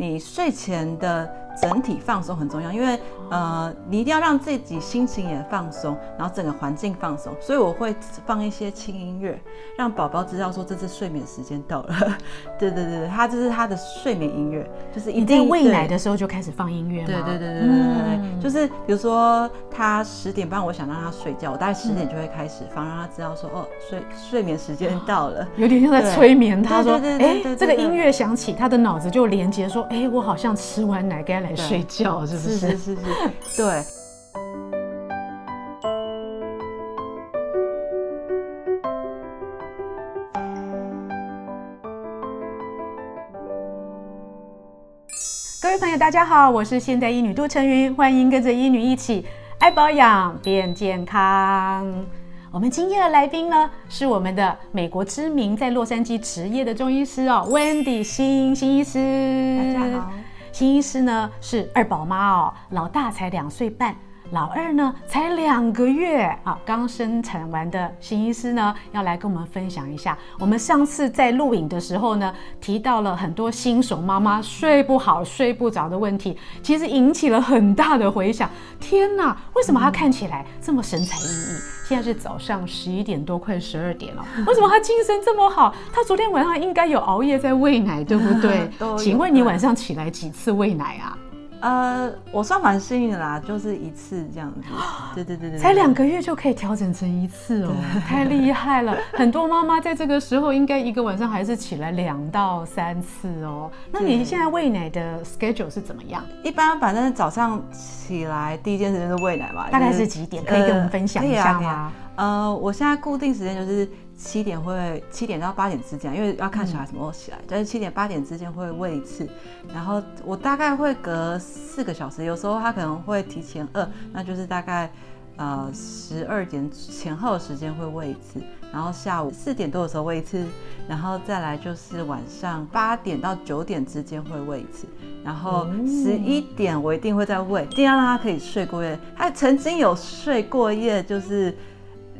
你睡前的整体放松很重要，因为呃，你一定要让自己心情也放松，然后整个环境放松。所以我会放一些轻音乐，让宝宝知道说这次睡眠时间到了。对对对，他这是他的睡眠音乐，就是一定喂奶的时候就开始放音乐吗？对对对对对对对，嗯、就是比如说他十点半，我想让他睡觉，我大概十点就会开始放，让他知道说哦，睡睡眠时间到了，有点像在催眠他说，哎，这个音乐响起，他的脑子就连接说，哎，我好像吃完奶该来睡觉，是不是？是是是是，对。各位朋友，大家好，我是现代医女杜成云，欢迎跟着医女一起爱保养变健康。我们今天的来宾呢，是我们的美国知名在洛杉矶执业的中医师哦，Wendy 辛辛医师。大家好，新医师呢是二宝妈哦，老大才两岁半。老二呢，才两个月啊，刚生产完的新医师呢，要来跟我们分享一下。我们上次在录影的时候呢，提到了很多新手妈妈睡不好、睡不着的问题，其实引起了很大的回响。天哪，为什么她看起来这么神采奕奕？现在是早上十一点多，快十二点了，为什么她精神这么好？她昨天晚上应该有熬夜在喂奶，对不对？请问你晚上起来几次喂奶啊？呃，我算蛮幸运的啦，就是一次这样子。对对对对，才两个月就可以调整成一次哦，对太厉害了！很多妈妈在这个时候应该一个晚上还是起来两到三次哦。那你现在喂奶的 schedule 是怎么样？一般反正早上起来第一件事就是喂奶嘛，大概是几点？可以跟我们分享一下吗？呃，我现在固定时间就是。七点会七点到八点之间，因为要看小孩什么时候起来，但是七点八点之间会喂一次，然后我大概会隔四个小时，有时候他可能会提前饿，那就是大概呃十二点前后的时间会喂一次，然后下午四点多的时候喂一次，然后再来就是晚上八点到九点之间会喂一次，然后十一点我一定会再喂，一定要让他可以睡过夜。他曾经有睡过夜，就是。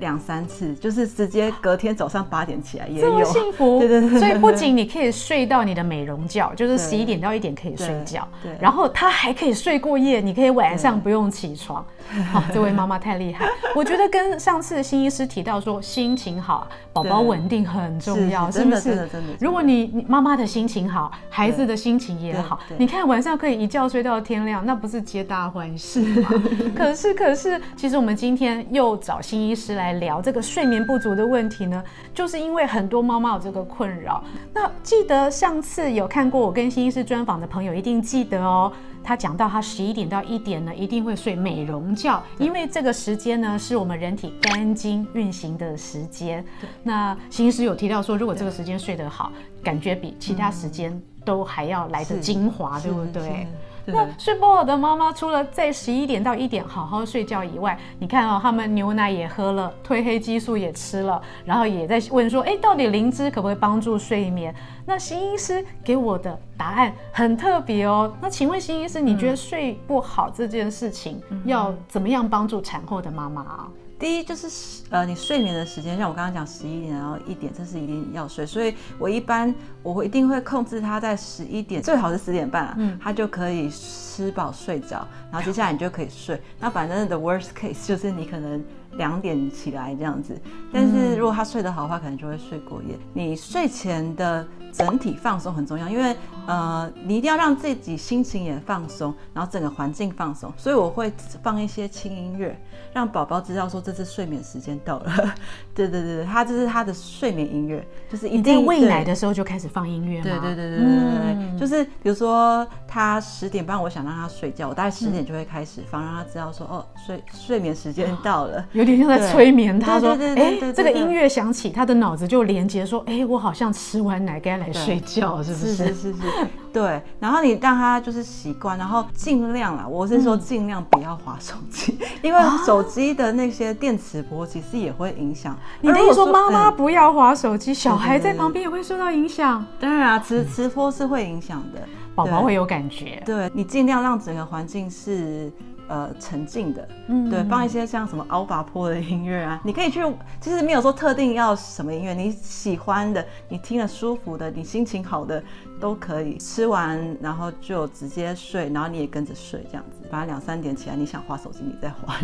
两三次，就是直接隔天早上八点起来也有，这么幸福。对对对，所以不仅你可以睡到你的美容觉，就是十一点到一点可以睡觉，对，对然后他还可以睡过夜，你可以晚上不用起床。好，这位妈妈太厉害。我觉得跟上次新医师提到说，心情好，宝宝稳定很重要，是不是？真的真的。如果你妈妈的心情好，孩子的心情也好，你看晚上可以一觉睡到天亮，那不是皆大欢喜吗？可是可是，其实我们今天又找新医师来聊这个睡眠不足的问题呢，就是因为很多猫猫有这个困扰。那记得上次有看过我跟新医师专访的朋友，一定记得哦。他讲到，他十一点到一点呢，一定会睡美容觉，因为这个时间呢，是我们人体肝经运行的时间。那新医师有提到说，如果这个时间睡得好，感觉比其他时间都还要来得精华，对不对？那睡不好的妈妈，除了在十一点到一点好好睡觉以外，你看哦，他们牛奶也喝了，褪黑激素也吃了，然后也在问说，哎，到底灵芝可不可以帮助睡眠？那新医师给我的答案很特别哦。那请问新医师，你觉得睡不好这件事情要怎么样帮助产后的妈妈啊？第一就是呃，你睡眠的时间，像我刚刚讲十一点然后一点，这是一定要睡。所以我一般我会一定会控制他在十一点，最好是十点半啊，嗯，他就可以吃饱睡着，然后接下来你就可以睡。那反正 the worst case 就是你可能两点起来这样子，但是如果他睡得好的话，可能就会睡过夜。你睡前的整体放松很重要，因为呃，你一定要让自己心情也放松，然后整个环境放松。所以我会放一些轻音乐，让宝宝知道说这次睡眠时间到了。对 对对，他这是他的睡眠音乐，就是一定喂奶的时候就开始放音乐吗？对对对对对对，嗯、就是比如说他十点半，我想让他睡觉，我大概十点就会开始放，让他知道说哦，睡睡眠时间到了，有点像在催眠他说，哎，这个音乐响起，他的脑子就连接说，哎，我好像吃完奶该来睡觉，是不是？是是是是。对，然后你让他就是习惯，然后尽量啊，我是说尽量不要滑手机，嗯、因为手机的那些电磁波其实也会影响。你的意思说妈妈不要滑手机，嗯、小孩在旁边也会受到影响？当然啊，磁磁波是会影响的，宝宝会有感觉。对，你尽量让整个环境是。呃沉静的，嗯，对，放一些像什么欧巴坡的音乐啊，你可以去，其实没有说特定要什么音乐，你喜欢的，你听了舒服的，你心情好的都可以。吃完然后就直接睡，然后你也跟着睡，这样子，反正两三点起来，你想划手机你再划。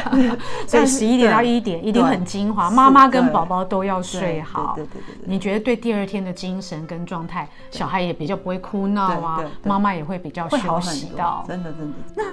所以十一点到一点一定很精华，妈妈跟宝宝都要睡好。对对对对，你觉得对第二天的精神跟状态，小孩也比较不会哭闹啊，妈妈也会比较休息到。真的真的。那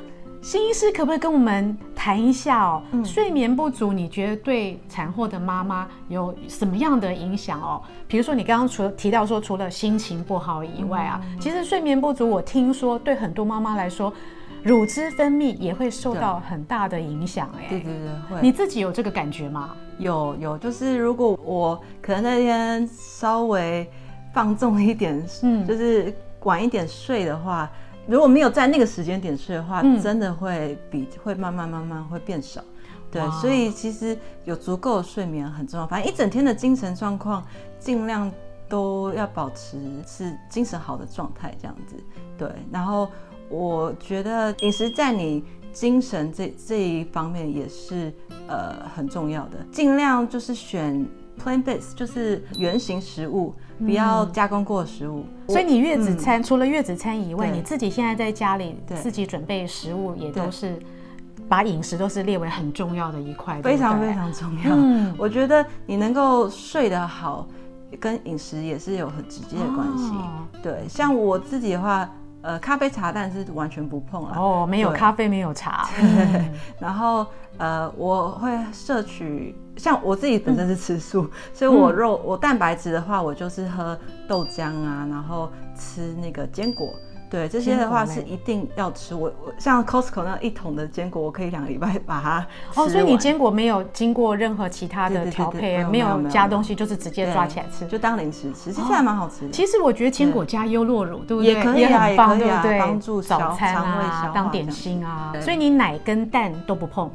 心医师可不可以跟我们谈一下哦？嗯、睡眠不足，你觉得对产后的妈妈有什么样的影响哦？比如说你刚刚除了提到说，除了心情不好以外啊，嗯、其实睡眠不足，我听说对很多妈妈来说，乳汁分泌也会受到很大的影响。哎，对对对，会。你自己有这个感觉吗？有有，就是如果我可能那天稍微放纵一点，嗯，就是晚一点睡的话。如果没有在那个时间点睡的话，嗯、真的会比会慢慢慢慢会变少。对，所以其实有足够的睡眠很重要。反正一整天的精神状况，尽量都要保持是精神好的状态，这样子。对，然后我觉得饮食在你精神这这一方面也是呃很重要的，尽量就是选。Plant-based 就是原型食物，不要加工过的食物。嗯、所以你月子餐、嗯、除了月子餐以外，你自己现在在家里自己准备食物，也都是把饮食都是列为很重要的一块，非常非常重要。嗯，我觉得你能够睡得好，跟饮食也是有很直接的关系。哦、对，像我自己的话。呃，咖啡茶但是完全不碰了。哦，没有咖啡，没有茶。然后呃，我会摄取，像我自己本身是吃素，所以我肉我蛋白质的话，我就是喝豆浆啊，然后吃那个坚果。对，这些的话是一定要吃。我我像 Costco 那一桶的坚果，我可以两个礼拜把它吃。哦，所以你坚果没有经过任何其他的调配，没有加东西，就是直接抓起来吃，就当零食吃，其实还蛮好吃的。其实我觉得坚果加优酪乳，对不对？也可以啊，也可以啊，帮助早餐啊，当点心啊。所以你奶跟蛋都不碰？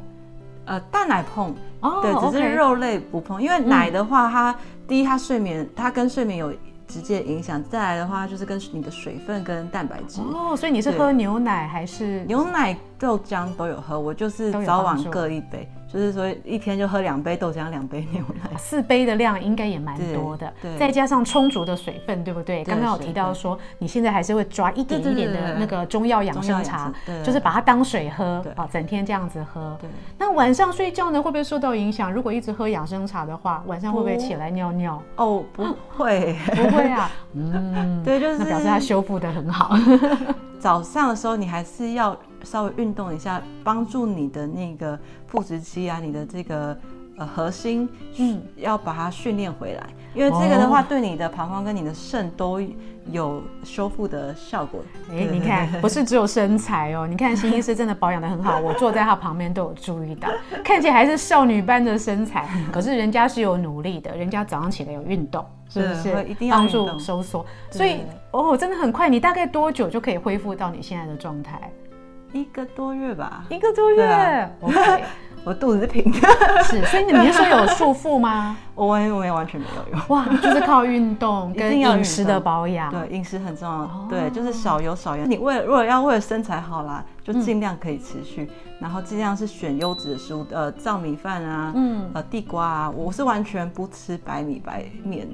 呃，蛋奶碰，对，只是肉类不碰，因为奶的话，它第一它睡眠，它跟睡眠有。直接影响，再来的话就是跟你的水分跟蛋白质哦，所以你是喝牛奶还是牛奶豆浆都有喝？我就是早晚各一杯，就是说一天就喝两杯豆浆，两杯牛奶，四杯的量应该也蛮多的。对，再加上充足的水分，对不对？刚刚有提到说你现在还是会抓一点一点的那个中药养生茶，就是把它当水喝啊，整天这样子喝。对，那晚上睡觉呢，会不会受到影响？如果一直喝养生茶的话，晚上会不会起来尿尿？哦，不会，不会。啊，嗯，对，就是表示它修复的很好。早上的时候，你还是要稍微运动一下，帮助你的那个腹直肌啊，你的这个呃核心，嗯，要把它训练回来。因为这个的话，对你的膀胱跟你的肾都有修复的效果。哎，你看，不是只有身材哦，你看新医师真的保养的很好，我坐在他旁边都有注意到，看起来还是少女般的身材，可是人家是有努力的，人家早上起来有运动，是不是？一定要帮助收缩。所以哦，真的很快，你大概多久就可以恢复到你现在的状态？一个多月吧。一个多月，OK。我肚子是平的，是，所以你们说有束缚吗？我完我也完全没有用，哇，就是靠运动跟饮食的保养，对，饮食很重要，对，就是少油少盐。你为了如果要为了身材好啦，就尽量可以持续，然后尽量是选优质的食物，呃，糙米饭啊，嗯，呃，地瓜啊，我是完全不吃白米白面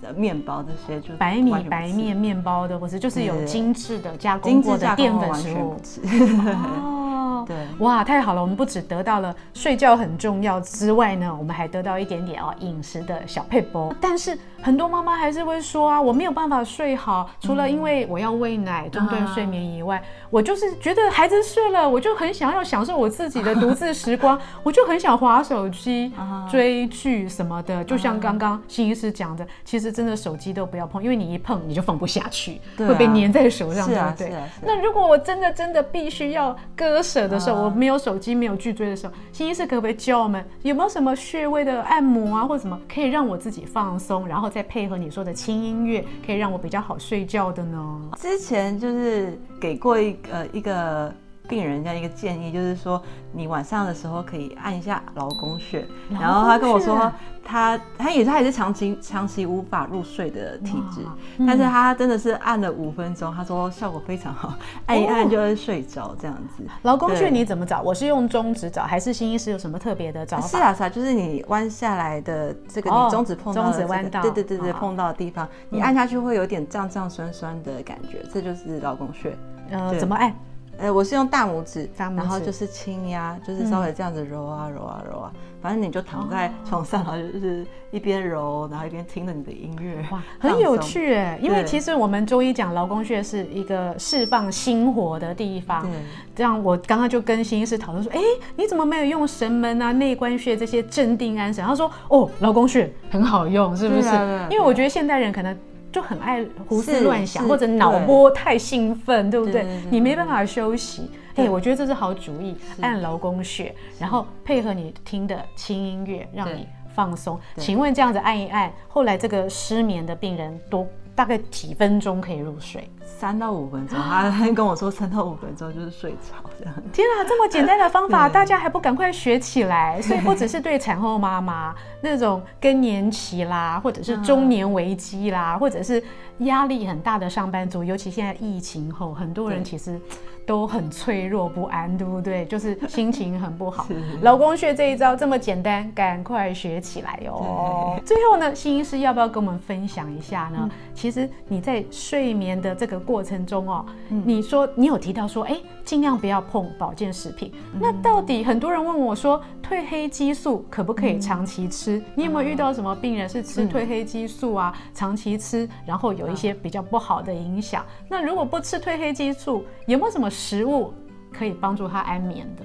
的面包这些，就白米白面面包的，或是就是有精致的加工过的淀粉食物。对，哇，太好了！我们不只得到了睡觉很重要之外呢，我们还得到一点点哦饮食的小配波。但是很多妈妈还是会说啊，我没有办法睡好，除了因为我要喂奶中断睡眠以外，我就是觉得孩子睡了，我就很想要享受我自己的独自时光，我就很想划手机、追剧什么的。就像刚刚新医师讲的，其实真的手机都不要碰，因为你一碰你就放不下去，会被粘在手上，对不对？那如果我真的真的必须要割舍的。的时候，我没有手机，没有剧追的时候，心医师可不可以教我们有没有什么穴位的按摩啊，或者什么可以让我自己放松，然后再配合你说的轻音乐，可以让我比较好睡觉的呢？之前就是给过一呃一个病人家一个建议，就是说你晚上的时候可以按一下劳宫穴。然后他跟我说他，他他也是他也是长期长期无法入睡的体质，嗯、但是他真的是按了五分钟，他说效果非常好，按一按就会睡着这样子。劳宫穴你怎么找？我是用中指找，还是新医师有什么特别的找法？是啊是啊，就是你弯下来的这个，你中指碰到、这个、中指弯到，对对对对，碰到的地方，你按下去会有点胀胀酸酸的感觉，这就是劳宫穴。呃，怎么按？呃，我是用大拇指，大拇指然后就是轻压，就是稍微这样子揉啊揉啊揉啊，反正你就躺在床上，然后就是一边揉，然后一边听着你的音乐，哇，很有趣哎。因为其实我们中医讲劳宫穴是一个释放心火的地方，对。这样我刚刚就跟心医师讨论说，哎，你怎么没有用神门啊、内关穴这些镇定安神？他说，哦，劳宫穴很好用，是不是？因为我觉得现代人可能。就很爱胡思乱想，或者脑波太兴奋，对不对？你没办法休息。哎，我觉得这是好主意，按劳宫穴，然后配合你听的轻音乐，让你放松。请问这样子按一按，后来这个失眠的病人多大概几分钟可以入睡？三到五分钟，他 跟我说三到五分钟就是睡着。天啊，这么简单的方法，大家还不赶快学起来？所以不只是对产后妈妈那种更年期啦，或者是中年危机啦，或者是压力很大的上班族，尤其现在疫情后，很多人其实都很脆弱不安，对不对？就是心情很不好。劳宫穴这一招这么简单，赶快学起来哦。最后呢，心医师要不要跟我们分享一下呢？其实你在睡眠的这个过程中哦，嗯、你说你有提到说，哎，尽量不要碰保健食品。嗯、那到底很多人问我说，褪黑激素可不可以长期吃？嗯、你有没有遇到什么病人是吃褪黑激素啊，嗯、长期吃，然后有一些比较不好的影响？嗯、那如果不吃褪黑激素，有没有什么食物可以帮助他安眠的？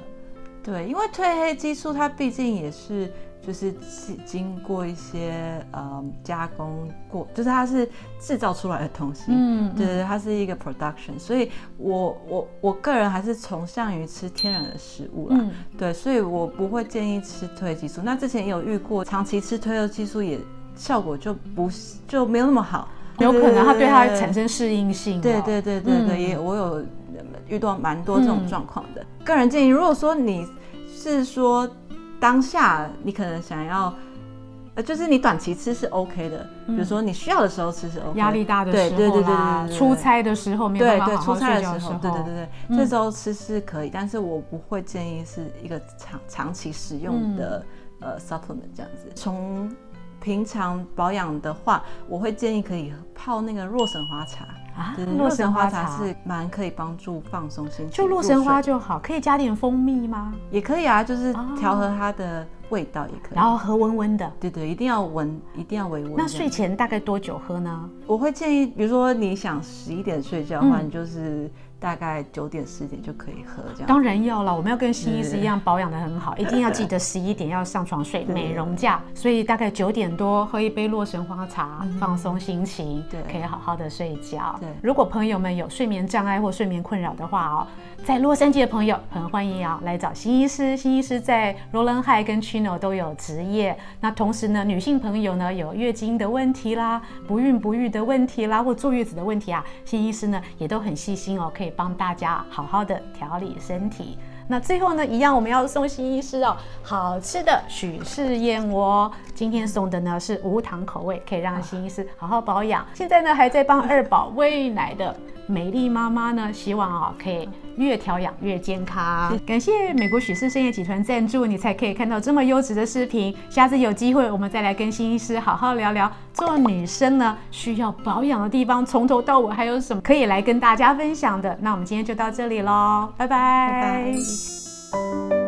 对，因为褪黑激素它毕竟也是。就是经过一些呃加工过，就是它是制造出来的东西，嗯，对，它是一个 production，所以我我我个人还是崇尚于吃天然的食物啦，嗯、对，所以我不会建议吃褪黑激素。那之前也有遇过，长期吃褪黑激素也效果就不就没有那么好，有可能它对它产生适应性，对对对对对，也我有遇到蛮多这种状况的。嗯、个人建议，如果说你是说。当下你可能想要，呃，就是你短期吃是 OK 的，比如说你需要的时候吃是 OK，压力大的时候，对对对对，出差的时候没办法好好睡觉的时候，对对对，出差的时候，对对对对，这时候吃是可以，但是我不会建议是一个长长期使用的呃 supplement 这样子。从平常保养的话，我会建议可以泡那个洛神花茶。啊，洛神花茶是蛮可以帮助放松心情，就洛神花就好，可以加点蜂蜜吗？也可以啊，就是调和它的味道也可以，然后喝温温的。对对，一定要温，一定要微温。那睡前大概多久喝呢？我会建议，比如说你想十一点睡觉的话，你就是。大概九点十点就可以喝，这样当然要了。我们要跟新医师一样保养的很好，一定要记得十一点要上床睡美容觉。所以大概九点多喝一杯洛神花茶，放松心情，对，可以好好的睡觉。对，如果朋友们有睡眠障碍或睡眠困扰的话哦，在洛杉矶的朋友很欢迎啊来找新医师。新医师在 Rowland Heights 跟 Chino 都有执业。那同时呢，女性朋友呢有月经的问题啦、不孕不育的问题啦，或坐月子的问题啊，新医师呢也都很细心哦，可以。帮大家好好的调理身体。那最后呢，一样我们要送新医师哦，好吃的许氏燕窝。今天送的呢是无糖口味，可以让新医师好好保养。现在呢还在帮二宝喂奶的美丽妈妈呢，希望啊、哦、可以越调养越健康。感谢美国许氏参业集团赞助，你才可以看到这么优质的视频。下次有机会我们再来跟新医师好好聊聊，做女生呢需要保养的地方，从头到尾还有什么可以来跟大家分享的。那我们今天就到这里喽，拜拜。拜拜。